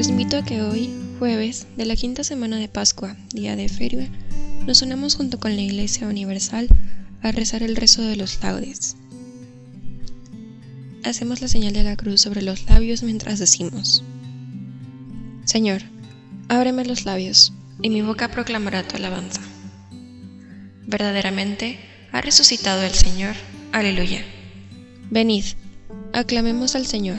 Los invito a que hoy, jueves de la quinta semana de Pascua, día de feria, nos unamos junto con la Iglesia Universal a rezar el rezo de los laudes. Hacemos la señal de la cruz sobre los labios mientras decimos, Señor, ábreme los labios, y mi boca proclamará tu alabanza. Verdaderamente ha resucitado el Señor. Aleluya. Venid, aclamemos al Señor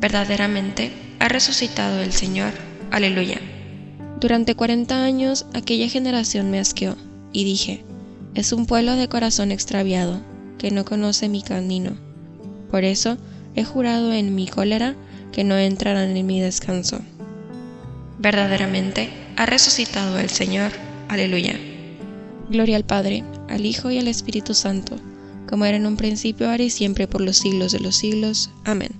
verdaderamente ha resucitado el Señor. Aleluya. Durante cuarenta años aquella generación me asqueó, y dije, es un pueblo de corazón extraviado, que no conoce mi camino. Por eso he jurado en mi cólera que no entrarán en mi descanso. Verdaderamente ha resucitado el Señor. Aleluya. Gloria al Padre, al Hijo y al Espíritu Santo, como era en un principio, ahora y siempre, por los siglos de los siglos. Amén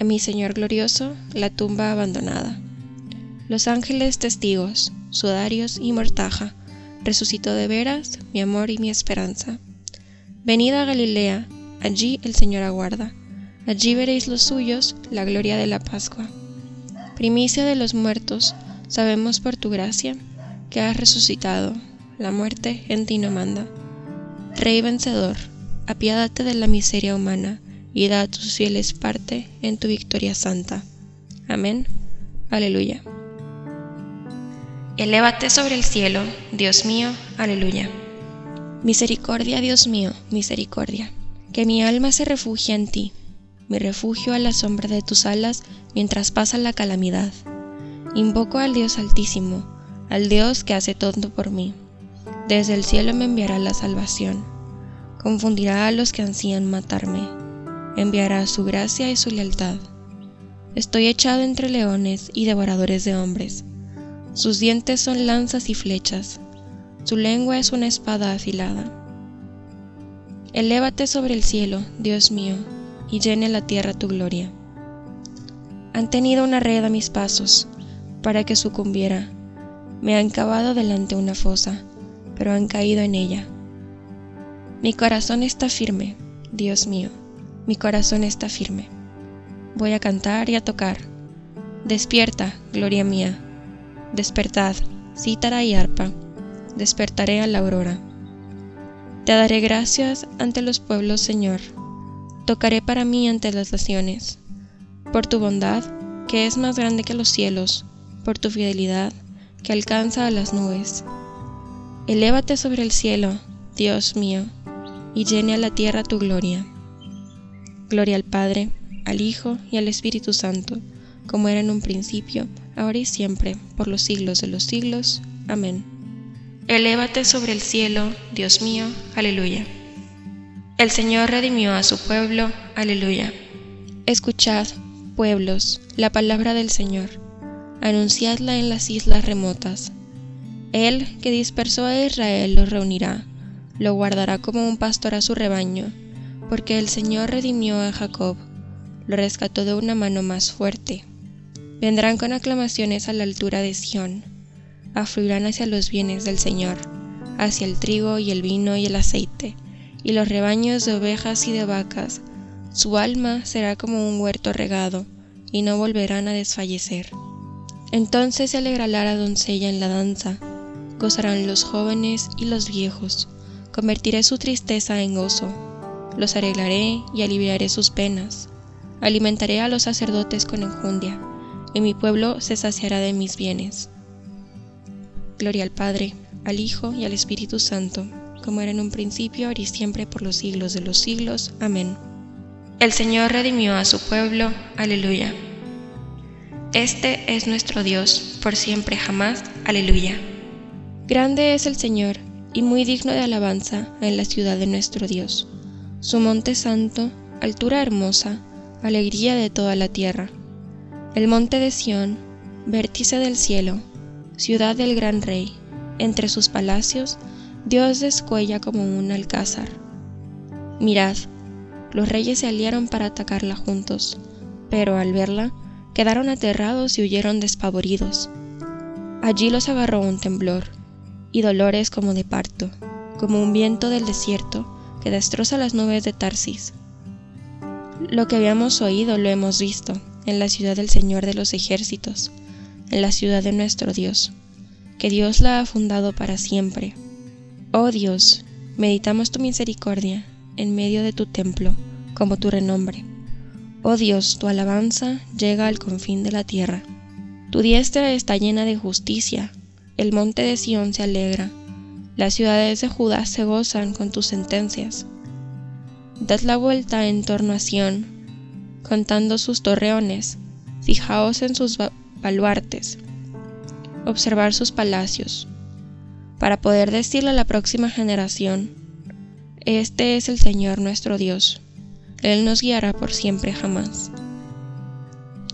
A mi Señor glorioso la tumba abandonada. Los ángeles testigos, sudarios y mortaja, resucitó de veras mi amor y mi esperanza. Venid a Galilea, allí el Señor aguarda, allí veréis los suyos la gloria de la Pascua. Primicia de los muertos, sabemos por tu gracia que has resucitado, la muerte en ti no manda. Rey vencedor, apiádate de la miseria humana, y da a tus fieles parte en tu victoria santa. Amén. Aleluya. Elévate sobre el cielo, Dios mío. Aleluya. Misericordia, Dios mío, misericordia. Que mi alma se refugie en ti, mi refugio a la sombra de tus alas mientras pasa la calamidad. Invoco al Dios Altísimo, al Dios que hace todo por mí. Desde el cielo me enviará la salvación. Confundirá a los que ansían matarme enviará su gracia y su lealtad. Estoy echado entre leones y devoradores de hombres. Sus dientes son lanzas y flechas. su lengua es una espada afilada. Elévate sobre el cielo, Dios mío, y llene la tierra tu gloria. Han tenido una red a mis pasos, para que sucumbiera. Me han cavado delante una fosa, pero han caído en ella. Mi corazón está firme, Dios mío, mi corazón está firme. Voy a cantar y a tocar. Despierta, gloria mía. Despertad, cítara y arpa. Despertaré a la aurora. Te daré gracias ante los pueblos, Señor. Tocaré para mí ante las naciones. Por tu bondad, que es más grande que los cielos, por tu fidelidad, que alcanza a las nubes. Elévate sobre el cielo, Dios mío, y llene a la tierra tu gloria. Gloria al Padre, al Hijo y al Espíritu Santo, como era en un principio, ahora y siempre, por los siglos de los siglos. Amén. Elévate sobre el cielo, Dios mío, aleluya. El Señor redimió a su pueblo, aleluya. Escuchad, pueblos, la palabra del Señor, anunciadla en las islas remotas. Él que dispersó a Israel lo reunirá, lo guardará como un pastor a su rebaño, porque el Señor redimió a Jacob, lo rescató de una mano más fuerte. Vendrán con aclamaciones a la altura de Sión, afluirán hacia los bienes del Señor, hacia el trigo y el vino y el aceite, y los rebaños de ovejas y de vacas. Su alma será como un huerto regado, y no volverán a desfallecer. Entonces se alegrará la doncella en la danza, gozarán los jóvenes y los viejos, convertiré su tristeza en gozo, los arreglaré y aliviaré sus penas, alimentaré a los sacerdotes con enjundia, y mi pueblo se saciará de mis bienes. Gloria al Padre, al Hijo y al Espíritu Santo, como era en un principio, ahora y siempre, por los siglos de los siglos. Amén. El Señor redimió a su pueblo. Aleluya. Este es nuestro Dios, por siempre jamás. Aleluya. Grande es el Señor, y muy digno de alabanza en la ciudad de nuestro Dios. Su monte santo, altura hermosa, alegría de toda la tierra. El monte de Sión, vértice del cielo, ciudad del gran rey. Entre sus palacios, Dios descuella como un alcázar. Mirad, los reyes se aliaron para atacarla juntos, pero al verla, quedaron aterrados y huyeron despavoridos. Allí los agarró un temblor, y dolores como de parto, como un viento del desierto que destroza las nubes de Tarsis. Lo que habíamos oído lo hemos visto en la ciudad del Señor de los ejércitos, en la ciudad de nuestro Dios, que Dios la ha fundado para siempre. Oh Dios, meditamos tu misericordia en medio de tu templo, como tu renombre. Oh Dios, tu alabanza llega al confín de la tierra. Tu diestra está llena de justicia, el monte de Sión se alegra, las ciudades de Judá se gozan con tus sentencias. Dad la vuelta en torno a Sión, contando sus torreones, fijaos en sus baluartes, observar sus palacios, para poder decirle a la próxima generación, este es el Señor nuestro Dios, Él nos guiará por siempre jamás.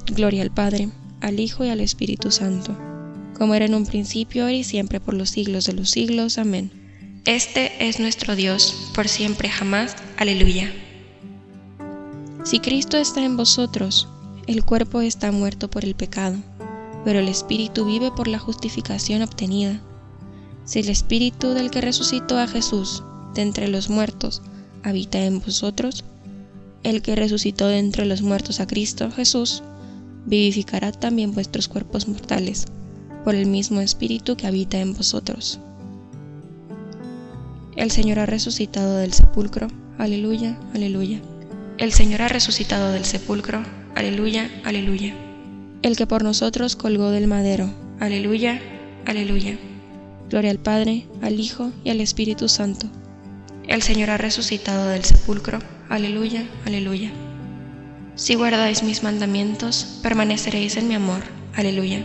Gloria al Padre, al Hijo y al Espíritu Santo, como era en un principio, ahora y siempre, por los siglos de los siglos. Amén. Este es nuestro Dios, por siempre jamás. Aleluya. Si Cristo está en vosotros, el cuerpo está muerto por el pecado, pero el Espíritu vive por la justificación obtenida. Si el Espíritu del que resucitó a Jesús de entre los muertos habita en vosotros, el que resucitó de entre los muertos a Cristo Jesús, vivificará también vuestros cuerpos mortales, por el mismo Espíritu que habita en vosotros. El Señor ha resucitado del sepulcro. Aleluya, aleluya. El Señor ha resucitado del sepulcro. Aleluya, aleluya. El que por nosotros colgó del madero. Aleluya, aleluya. Gloria al Padre, al Hijo y al Espíritu Santo. El Señor ha resucitado del sepulcro. Aleluya, aleluya. Si guardáis mis mandamientos, permaneceréis en mi amor. Aleluya.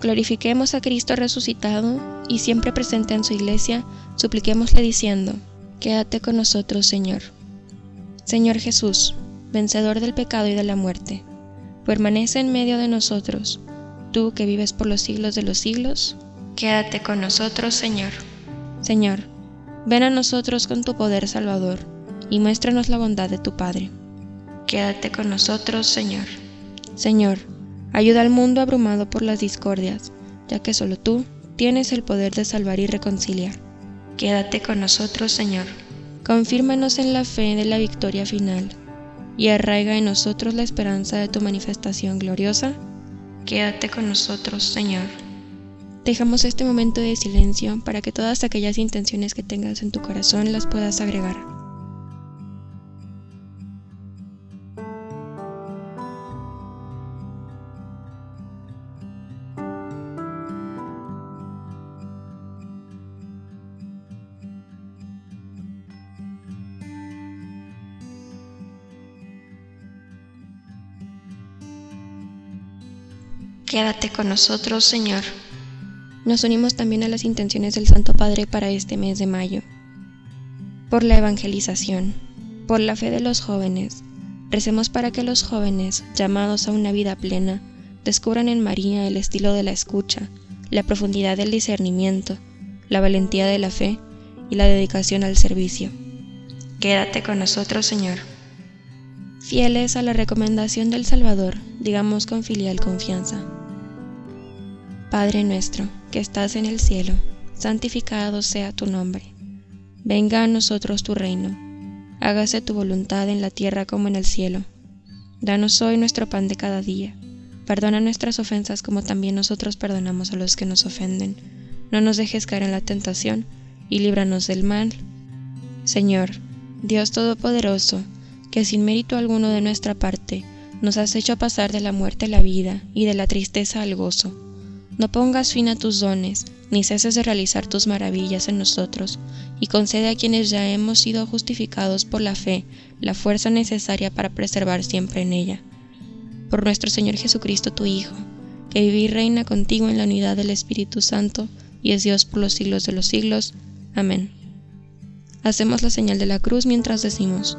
Glorifiquemos a Cristo resucitado y siempre presente en su iglesia, supliquémosle diciendo, Quédate con nosotros, Señor. Señor Jesús, vencedor del pecado y de la muerte, permanece en medio de nosotros, tú que vives por los siglos de los siglos, quédate con nosotros, Señor. Señor, ven a nosotros con tu poder salvador, y muéstranos la bondad de tu Padre. Quédate con nosotros, Señor. Señor, ayuda al mundo abrumado por las discordias, ya que solo tú tienes el poder de salvar y reconciliar. Quédate con nosotros, Señor. Confírmanos en la fe de la victoria final y arraiga en nosotros la esperanza de tu manifestación gloriosa. Quédate con nosotros, Señor. Dejamos este momento de silencio para que todas aquellas intenciones que tengas en tu corazón las puedas agregar. Quédate con nosotros, Señor. Nos unimos también a las intenciones del Santo Padre para este mes de mayo. Por la evangelización, por la fe de los jóvenes, recemos para que los jóvenes, llamados a una vida plena, descubran en María el estilo de la escucha, la profundidad del discernimiento, la valentía de la fe y la dedicación al servicio. Quédate con nosotros, Señor. Fieles a la recomendación del Salvador, digamos con filial confianza. Padre nuestro, que estás en el cielo, santificado sea tu nombre. Venga a nosotros tu reino. Hágase tu voluntad en la tierra como en el cielo. Danos hoy nuestro pan de cada día. Perdona nuestras ofensas como también nosotros perdonamos a los que nos ofenden. No nos dejes caer en la tentación y líbranos del mal. Señor, Dios Todopoderoso, que sin mérito alguno de nuestra parte nos has hecho pasar de la muerte a la vida y de la tristeza al gozo no pongas fin a tus dones, ni ceses de realizar tus maravillas en nosotros, y concede a quienes ya hemos sido justificados por la fe la fuerza necesaria para preservar siempre en ella. Por nuestro Señor Jesucristo, tu Hijo, que vive y reina contigo en la unidad del Espíritu Santo, y es Dios por los siglos de los siglos. Amén. Hacemos la señal de la cruz mientras decimos,